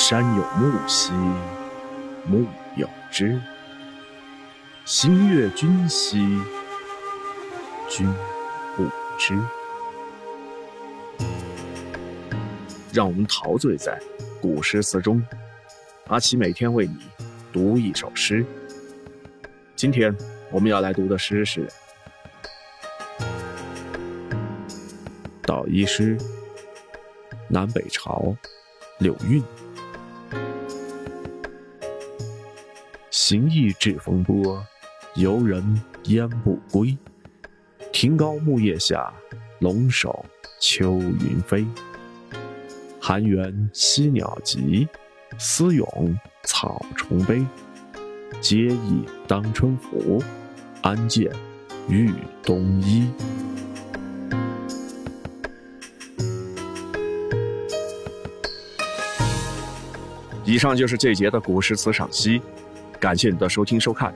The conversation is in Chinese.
山有木兮木有枝，心悦君兮君不知。让我们陶醉在古诗词中，阿奇每天为你读一首诗。今天我们要来读的诗是《捣衣诗》，南北朝，柳韵。行役至风波，游人烟不归。亭高木叶下，龙首秋云飞。寒园栖鸟集，思咏草虫悲。皆忆当春服，安见欲冬衣。以上就是这节的古诗词赏析。感谢你的收听收看。